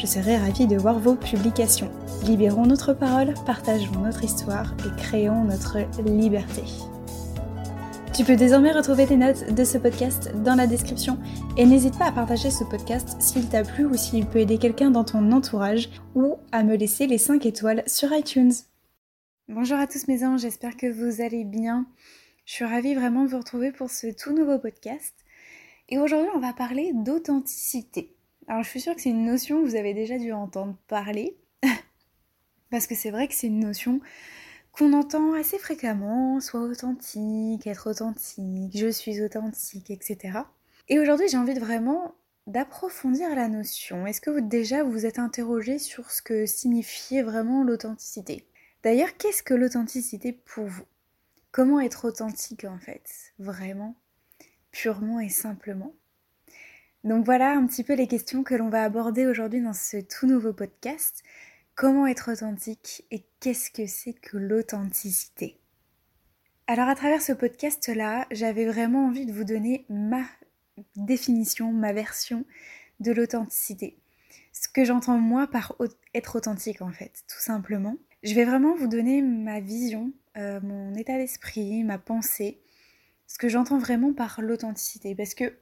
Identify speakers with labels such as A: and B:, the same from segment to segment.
A: Je serai ravie de voir vos publications. Libérons notre parole, partageons notre histoire et créons notre liberté. Tu peux désormais retrouver tes notes de ce podcast dans la description et n'hésite pas à partager ce podcast s'il t'a plu ou s'il peut aider quelqu'un dans ton entourage ou à me laisser les 5 étoiles sur iTunes. Bonjour à tous mes anges, j'espère que vous allez bien. Je suis ravie vraiment de vous retrouver pour ce tout nouveau podcast. Et aujourd'hui, on va parler d'authenticité. Alors je suis sûre que c'est une notion que vous avez déjà dû entendre parler, parce que c'est vrai que c'est une notion qu'on entend assez fréquemment, soit authentique, être authentique, je suis authentique, etc. Et aujourd'hui j'ai envie vraiment d'approfondir la notion. Est-ce que vous déjà vous êtes interrogé sur ce que signifiait vraiment l'authenticité? D'ailleurs, qu'est-ce que l'authenticité pour vous? Comment être authentique en fait? Vraiment? Purement et simplement? Donc voilà un petit peu les questions que l'on va aborder aujourd'hui dans ce tout nouveau podcast. Comment être authentique et qu'est-ce que c'est que l'authenticité? Alors à travers ce podcast-là, j'avais vraiment envie de vous donner ma définition, ma version de l'authenticité. Ce que j'entends moi par être authentique en fait, tout simplement. Je vais vraiment vous donner ma vision, euh, mon état d'esprit, ma pensée, ce que j'entends vraiment par l'authenticité. Parce que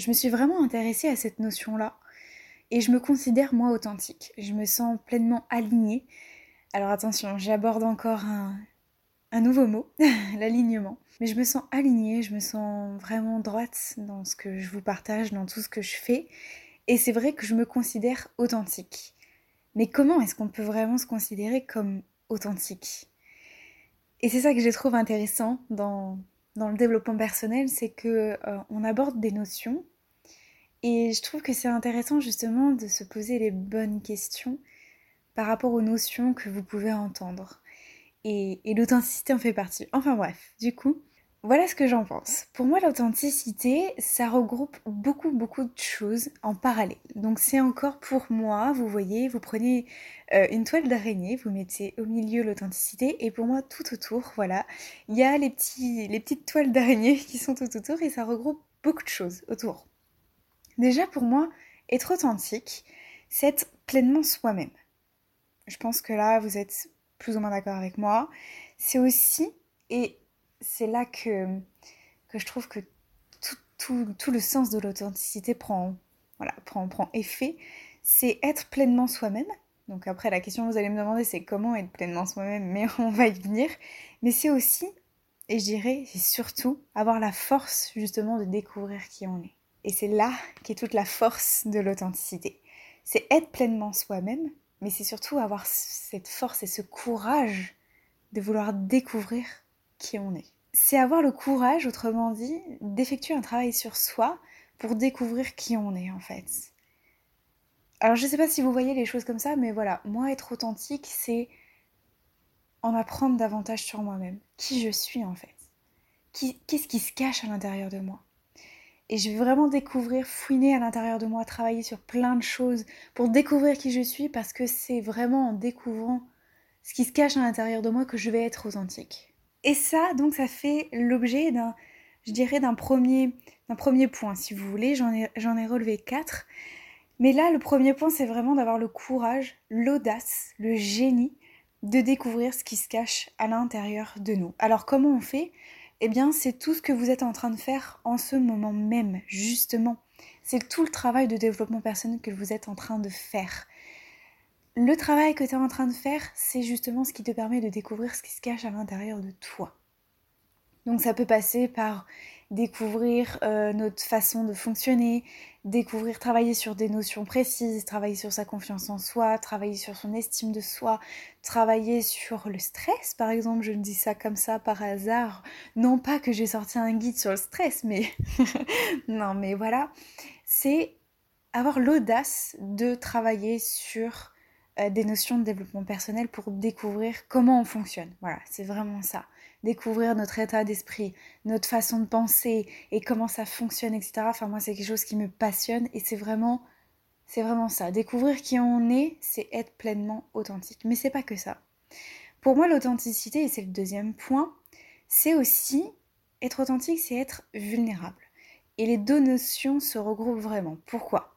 A: je me suis vraiment intéressée à cette notion-là et je me considère moi authentique. Je me sens pleinement alignée. Alors attention, j'aborde encore un, nouveau mot, l'alignement. Mais je me sens alignée, je me sens vraiment droite dans ce que je vous partage, dans tout ce que je fais. Et c'est vrai que je me considère authentique. Mais comment est-ce qu'on peut vraiment se considérer comme authentique? Et c'est ça que je trouve intéressant dans, le développement personnel, c'est que euh, on aborde des notions et je trouve que c'est intéressant justement de se poser les bonnes questions par rapport aux notions que vous pouvez entendre. Et, l'authenticité en fait partie. Enfin bref, du coup, voilà ce que j'en pense. Pour moi, l'authenticité, ça regroupe beaucoup, beaucoup de choses en parallèle. Donc c'est encore pour moi, vous voyez, vous prenez euh, une toile d'araignée, vous mettez au milieu l'authenticité, et pour moi, tout autour, voilà, il y a les, petits, les petites toiles d'araignée qui sont tout autour, et ça regroupe beaucoup de choses autour. Déjà, pour moi, être authentique, c'est être pleinement soi-même. Je pense que là, vous êtes plus ou moins d'accord avec moi. C'est aussi, et c'est là que, que je trouve que tout, tout, le sens de l'authenticité prend, voilà, prend, prend effet. C'est être pleinement soi-même. Donc après, la question que vous allez me demander, c'est comment être pleinement soi-même, mais on va y venir. Mais c'est aussi, et je dirais, c'est surtout avoir la force justement de découvrir qui on est. Et c'est là qu'est toute la force de l'authenticité. C'est être pleinement soi-même, mais c'est surtout avoir cette force et ce courage de vouloir découvrir qui on est. C'est avoir le courage, autrement dit, d'effectuer un travail sur soi pour découvrir qui on est en fait. Alors je ne sais pas si vous voyez les choses comme ça, mais voilà, moi être authentique, c'est en apprendre davantage sur moi-même, qui je suis en fait? Qu'est-ce qui se cache à l'intérieur de moi? Et je vais vraiment découvrir, fouiner à l'intérieur de moi, travailler sur plein de choses pour découvrir qui je suis parce que c'est vraiment en découvrant ce qui se cache à l'intérieur de moi que je vais être authentique. Et ça, donc, ça fait l'objet d'un, je dirais, d'un premier, d'un premier point, si vous voulez. J'en ai, j'en ai relevé quatre. Mais là, le premier point, c'est vraiment d'avoir le courage, l'audace, le génie de découvrir ce qui se cache à l'intérieur de nous. Alors, comment on fait? Eh bien, c'est tout ce que vous êtes en train de faire en ce moment même, justement. C'est tout le travail de développement personnel que vous êtes en train de faire. Le travail que tu es en train de faire, c'est justement ce qui te permet de découvrir ce qui se cache à l'intérieur de toi. Donc ça peut passer par découvrir euh, notre façon de fonctionner, découvrir, travailler sur des notions précises, travailler sur sa confiance en soi, travailler sur son estime de soi, travailler sur le stress par exemple, je ne dis ça comme ça par hasard, non pas que j'ai sorti un guide sur le stress, mais non mais voilà, c'est avoir l'audace de travailler sur euh, des notions de développement personnel pour découvrir comment on fonctionne. Voilà, c'est vraiment ça. Découvrir notre état d'esprit, notre façon de penser et comment ça fonctionne, etc. Enfin, moi, c'est quelque chose qui me passionne et c'est vraiment, c'est vraiment ça. Découvrir qui on est, c'est être pleinement authentique. Mais c'est pas que ça. Pour moi, l'authenticité, et c'est le deuxième point, c'est aussi être authentique, c'est être vulnérable. Et les deux notions se regroupent vraiment. Pourquoi?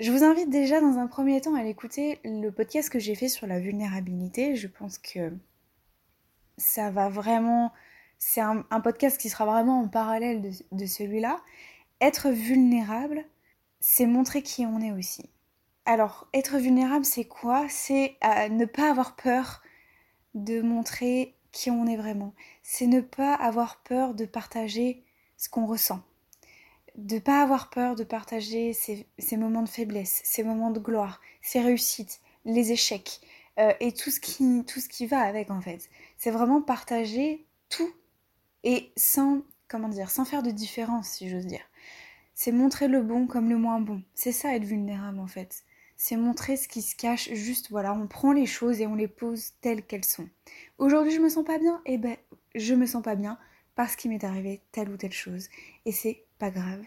A: Je vous invite déjà dans un premier temps à aller écouter le podcast que j'ai fait sur la vulnérabilité. Je pense que ça va vraiment... C'est un, podcast qui sera vraiment en parallèle de, celui-là. Être vulnérable, c'est montrer qui on est aussi. Alors, être vulnérable, c'est quoi? C'est euh, ne pas avoir peur de montrer qui on est vraiment. C'est ne pas avoir peur de partager ce qu'on ressent. De pas avoir peur de partager ses, moments de faiblesse, ses moments de gloire, ses réussites, les échecs euh, et tout ce, qui, tout ce qui va avec en fait. C'est vraiment partager tout et sans, comment dire, sans faire de différence si j'ose dire. C'est montrer le bon comme le moins bon. C'est ça être vulnérable en fait c'est montrer ce qui se cache, juste voilà, on prend les choses et on les pose telles qu'elles sont. Aujourd'hui je me sens pas bien, et eh ben je me sens pas bien parce qu'il m'est arrivé telle ou telle chose. Et c'est pas grave.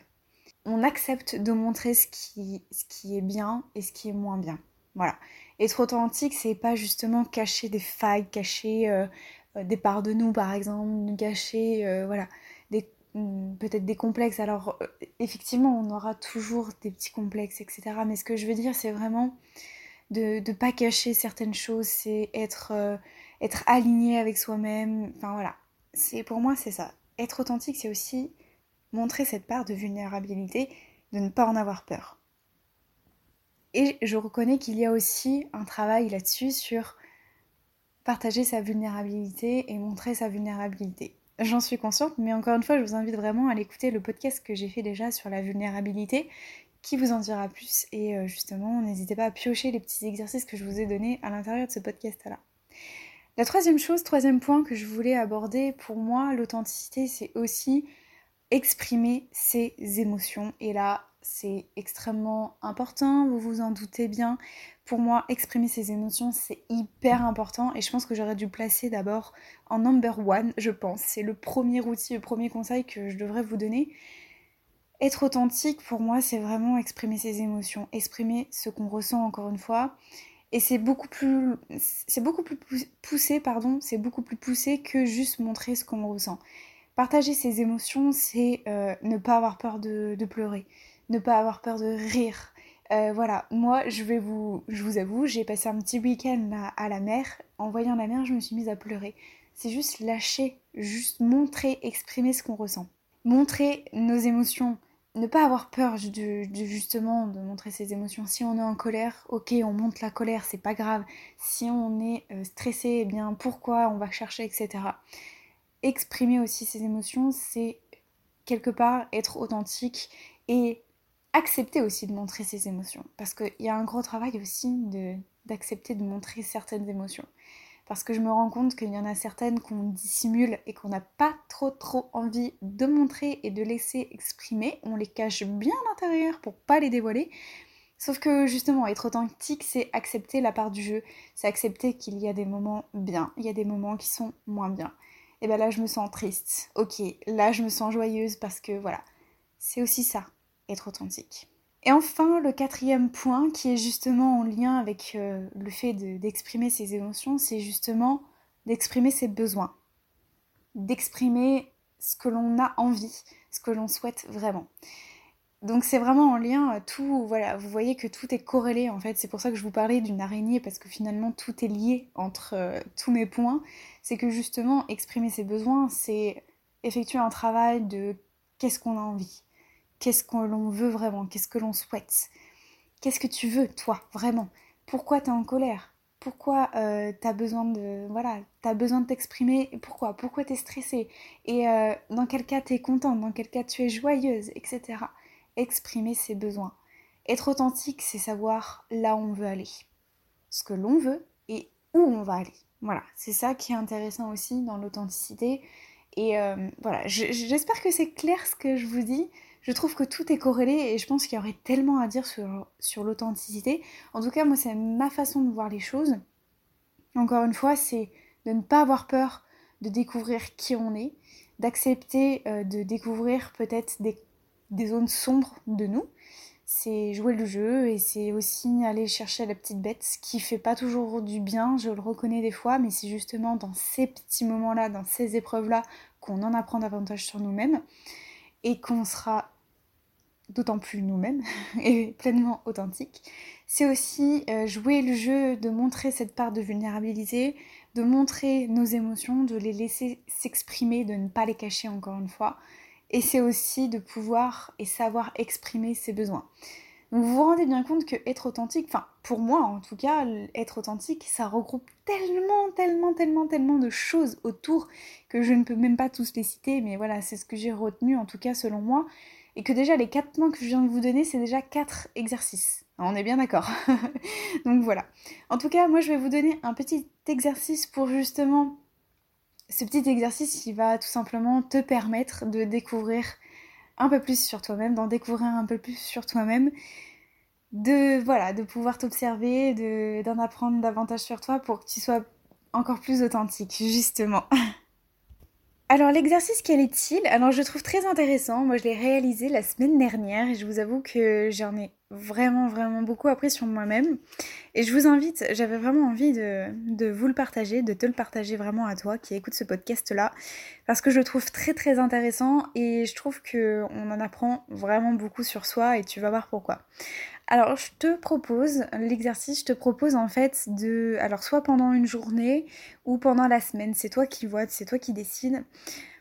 A: On accepte de montrer ce qui, ce qui est bien et ce qui est moins bien. Voilà. Être authentique, c'est pas justement cacher des failles, cacher euh, euh, des parts de nous par exemple, cacher euh, voilà, des peut-être des complexes. Alors, effectivement, on aura toujours des petits complexes, etc. Mais ce que je veux dire, c'est vraiment de ne pas cacher certaines choses, c'est être, être aligné avec soi-même. Enfin, voilà. C'est, pour moi, c'est ça. Être authentique, c'est aussi montrer cette part de vulnérabilité, de ne pas en avoir peur. Et je reconnais qu'il y a aussi un travail là-dessus sur partager sa vulnérabilité et montrer sa vulnérabilité. J'en suis consciente, mais encore une fois, je vous invite vraiment à aller écouter le podcast que j'ai fait déjà sur la vulnérabilité, qui vous en dira plus. Et euh, justement, n'hésitez pas à piocher les petits exercices que je vous ai donnés à l'intérieur de ce podcast-là. La troisième chose, troisième point que je voulais aborder, pour moi, l'authenticité, c'est aussi exprimer ses émotions. Et là, c'est extrêmement important, vous vous en doutez bien. Pour moi, exprimer ses émotions, c'est hyper important et je pense que j'aurais dû placer d'abord en number one, je pense. C'est le premier outil, le premier conseil que je devrais vous donner. Être authentique, pour moi, c'est vraiment exprimer ses émotions, exprimer ce qu'on ressent encore une fois. Et c'est beaucoup plus, c'est beaucoup plus poussé, pardon, c'est beaucoup plus poussé que juste montrer ce qu'on ressent. Partager ses émotions, c'est euh, ne pas avoir peur de pleurer ne pas avoir peur de rire. Euh, voilà, moi je vais vous, je vous avoue, j'ai passé un petit week-end à la mer. En voyant la mer, je me suis mise à pleurer. C'est juste lâcher, juste montrer, exprimer ce qu'on ressent. Montrer nos émotions, ne pas avoir peur de, justement de montrer ses émotions. Si on est en colère, ok, on montre la colère, c'est pas grave. Si on est euh, stressé, eh bien pourquoi on va chercher, etc. Exprimer aussi ses émotions, c'est quelque part être authentique et accepter aussi de montrer ses émotions. Parce qu'il y a un gros travail aussi d'accepter de, montrer certaines émotions. Parce que je me rends compte qu'il y en a certaines qu'on dissimule et qu'on n'a pas trop trop envie de montrer et de laisser exprimer. On les cache bien à l'intérieur pour pas les dévoiler. Sauf que justement, être authentique, c'est accepter la part du jeu. C'est accepter qu'il y a des moments bien, il y a des moments qui sont moins bien. Et bien là, je me sens triste. Ok, là, je me sens joyeuse parce que voilà, c'est aussi ça être authentique. Et enfin, le quatrième point, qui est justement en lien avec euh, le fait d'exprimer ses émotions, c'est justement d'exprimer ses besoins, d'exprimer ce que l'on a envie, ce que l'on souhaite vraiment. Donc c'est vraiment en lien, euh, tout, voilà, vous voyez que tout est corrélé en fait, c'est pour ça que je vous parlais d'une araignée, parce que finalement tout est lié entre euh, tous mes points, c'est que justement exprimer ses besoins, c'est effectuer un travail de qu'est-ce qu'on a envie, Qu'est-ce que l'on veut vraiment? Qu'est-ce que l'on souhaite? Qu'est-ce que tu veux, toi, vraiment? Pourquoi tu es en colère? Pourquoi euh, tu as besoin de voilà, besoin de t'exprimer? Pourquoi? Pourquoi tu es stressée? Et euh, dans quel cas tu es contente? Dans quel cas tu es joyeuse? Etc. Exprimer ses besoins. Être authentique, c'est savoir là où on veut aller. Ce que l'on veut et où on va aller. Voilà, c'est ça qui est intéressant aussi dans l'authenticité. Et euh, voilà, j'espère que c'est clair ce que je vous dis. Je trouve que tout est corrélé et je pense qu'il y aurait tellement à dire sur, sur l'authenticité. En tout cas, moi, c'est ma façon de voir les choses. Encore une fois, c'est de ne pas avoir peur de découvrir qui on est, d'accepter euh, de découvrir peut-être des, des, zones sombres de nous. C'est jouer le jeu et c'est aussi aller chercher la petite bête, ce qui fait pas toujours du bien, je le reconnais des fois, mais c'est justement dans ces petits moments-là, dans ces épreuves-là, qu'on en apprend davantage sur nous-mêmes et qu'on sera d'autant plus nous-mêmes et pleinement authentique. C'est aussi euh, jouer le jeu de montrer cette part de vulnérabilité, de montrer nos émotions, de les laisser s'exprimer, de ne pas les cacher encore une fois. Et c'est aussi de pouvoir et savoir exprimer ses besoins. Donc vous vous rendez bien compte que être authentique, enfin pour moi en tout cas, être authentique, ça regroupe tellement, tellement, tellement, tellement de choses autour que je ne peux même pas tous les citer, mais voilà, c'est ce que j'ai retenu en tout cas selon moi. Et que déjà les quatre points que je viens de vous donner, c'est déjà quatre exercices. On est bien d'accord. Donc voilà. En tout cas, moi je vais vous donner un petit exercice pour justement... Ce petit exercice qui va tout simplement te permettre de découvrir un peu plus sur toi-même, d'en découvrir un peu plus sur toi-même, de voilà, de pouvoir t'observer, d'en apprendre davantage sur toi pour que tu sois encore plus authentique, justement. Alors l'exercice quel est-il? Alors je trouve très intéressant, moi je l'ai réalisé la semaine dernière et je vous avoue que j'en ai vraiment vraiment beaucoup appris sur moi-même. Et je vous invite, j'avais vraiment envie de, vous le partager, de te le partager vraiment à toi qui écoute ce podcast là parce que je le trouve très très intéressant et je trouve que on en apprend vraiment beaucoup sur soi et tu vas voir pourquoi. Alors, je te propose l'exercice, je te propose en fait de. Alors, soit pendant une journée ou pendant la semaine, c'est toi qui vois, c'est toi qui décides.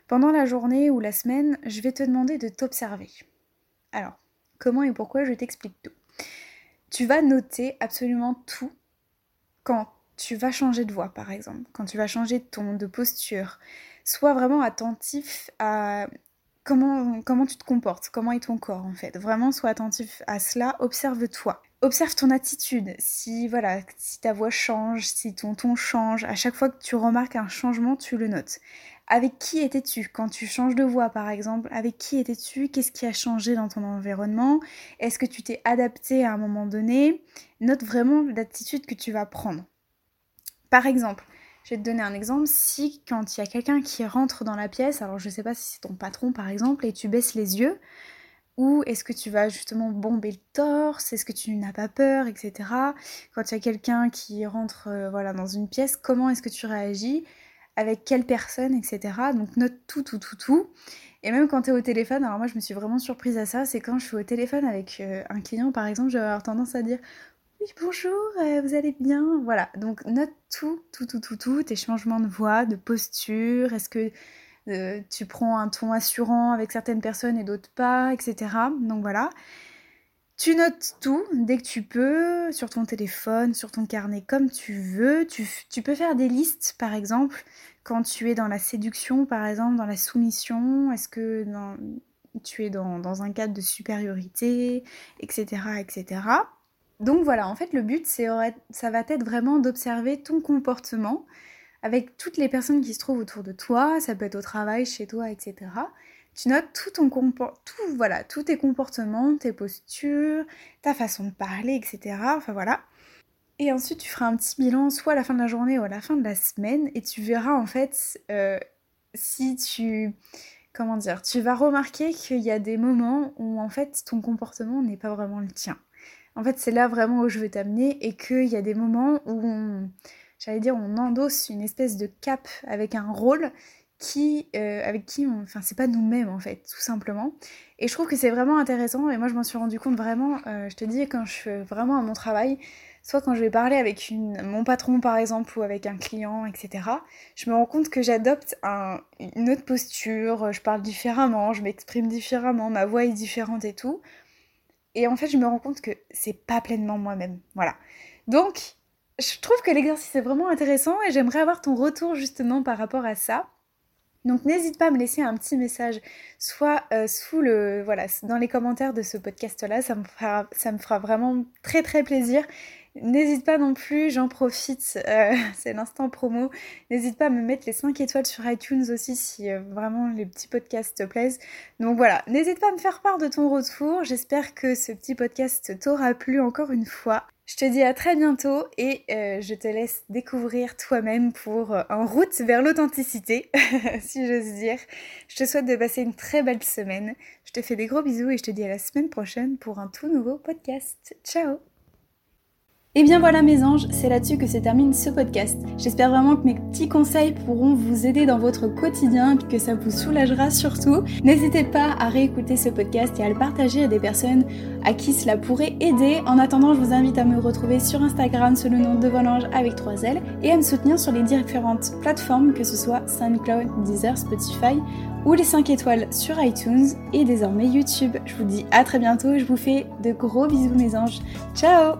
A: Pendant la journée ou la semaine, je vais te demander de t'observer. Alors, comment et pourquoi je t'explique tout. Tu vas noter absolument tout quand tu vas changer de voix, par exemple, quand tu vas changer de ton, de posture. Sois vraiment attentif à comment, comment tu te comportes, comment est ton corps en fait. Vraiment, sois attentif à cela, observe-toi. Observe ton attitude, si voilà, si ta voix change, si ton ton change, à chaque fois que tu remarques un changement, tu le notes. Avec qui étais-tu quand tu changes de voix par exemple? Avec qui étais-tu? Qu'est-ce qui a changé dans ton environnement? Est-ce que tu t'es adapté à un moment donné? Note vraiment l'attitude que tu vas prendre. Par exemple, je vais te donner un exemple. Si quand il y a quelqu'un qui rentre dans la pièce, alors je sais pas si c'est ton patron par exemple, et tu baisses les yeux, ou est-ce que tu vas justement bomber le torse? Est-ce que tu n'as pas peur, etc. Quand il y a quelqu'un qui rentre euh, voilà, dans une pièce, comment est-ce que tu réagis? Avec quelle personne, etc. Donc note tout, tout, tout, tout. Et même quand tu es au téléphone, alors moi je me suis vraiment surprise à ça, c'est quand je suis au téléphone avec euh, un client par exemple, je vais avoir tendance à dire oui, bonjour, euh, vous allez bien? Voilà, donc note tout, tout, tout, tout, tout, tes changements de voix, de posture, est-ce que euh, tu prends un ton assurant avec certaines personnes et d'autres pas, etc. Donc voilà. Tu notes tout dès que tu peux, sur ton téléphone, sur ton carnet, comme tu veux. Tu, peux faire des listes, par exemple, quand tu es dans la séduction, par exemple, dans la soumission, est-ce que tu es dans, dans un cadre de supériorité, etc., etc. Donc voilà, en fait, le but, ça va être vraiment d'observer ton comportement avec toutes les personnes qui se trouvent autour de toi, ça peut être au travail, chez toi, etc. Tu notes tout ton tout, voilà, tous tes comportements, tes postures, ta façon de parler, etc. Enfin voilà. Et ensuite, tu feras un petit bilan, soit à la fin de la journée ou à la fin de la semaine, et tu verras en fait euh, si tu comment dire, tu vas remarquer qu'il y a des moments où en fait ton comportement n'est pas vraiment le tien. En fait, c'est là vraiment où je veux t'amener et qu'il y a des moments où on, j'allais dire, on endosse une espèce de cap avec un rôle qui, euh, avec qui, on, enfin, c'est pas nous-mêmes en fait, tout simplement. Et je trouve que c'est vraiment intéressant. Et moi, je m'en suis rendu compte vraiment. Euh, je te dis, quand je fais vraiment à mon travail, soit quand je vais parler avec mon patron par exemple ou avec un client, etc. Je me rends compte que j'adopte une autre posture, je parle différemment, je m'exprime différemment, ma voix est différente et tout. Et en fait, je me rends compte que c'est pas pleinement moi-même. Voilà. Donc, je trouve que l'exercice est vraiment intéressant et j'aimerais avoir ton retour justement par rapport à ça. Donc n'hésite pas à me laisser un petit message, soit euh, sous le voilà, dans les commentaires de ce podcast-là, ça me fera, ça me fera vraiment très très plaisir. N'hésite pas non plus, j'en profite, euh, c'est l'instant promo. N'hésite pas à me mettre les 5 étoiles sur iTunes aussi si euh, vraiment les petits podcasts te plaisent. Donc voilà, n'hésite pas à me faire part de ton retour. J'espère que ce petit podcast t'aura plu encore une fois. Je te dis à très bientôt et euh, je te laisse découvrir toi-même pour en route vers l'authenticité, si j'ose dire. Je te souhaite de passer une très belle semaine. Je te fais des gros bisous et je te dis à la semaine prochaine pour un tout nouveau podcast. Ciao et bien voilà mes anges, c'est là-dessus que se termine ce podcast. J'espère vraiment que mes petits conseils pourront vous aider dans votre quotidien, que ça vous soulagera surtout. N'hésitez pas à réécouter ce podcast et à le partager à des personnes à qui cela pourrait aider. En attendant, je vous invite à me retrouver sur Instagram sous le nom de Volange avec 3 L et à me soutenir sur les différentes plateformes, que ce soit SoundCloud, Deezer, Spotify ou les 5 étoiles sur iTunes et désormais YouTube. Je vous dis à très bientôt et je vous fais de gros bisous mes anges. Ciao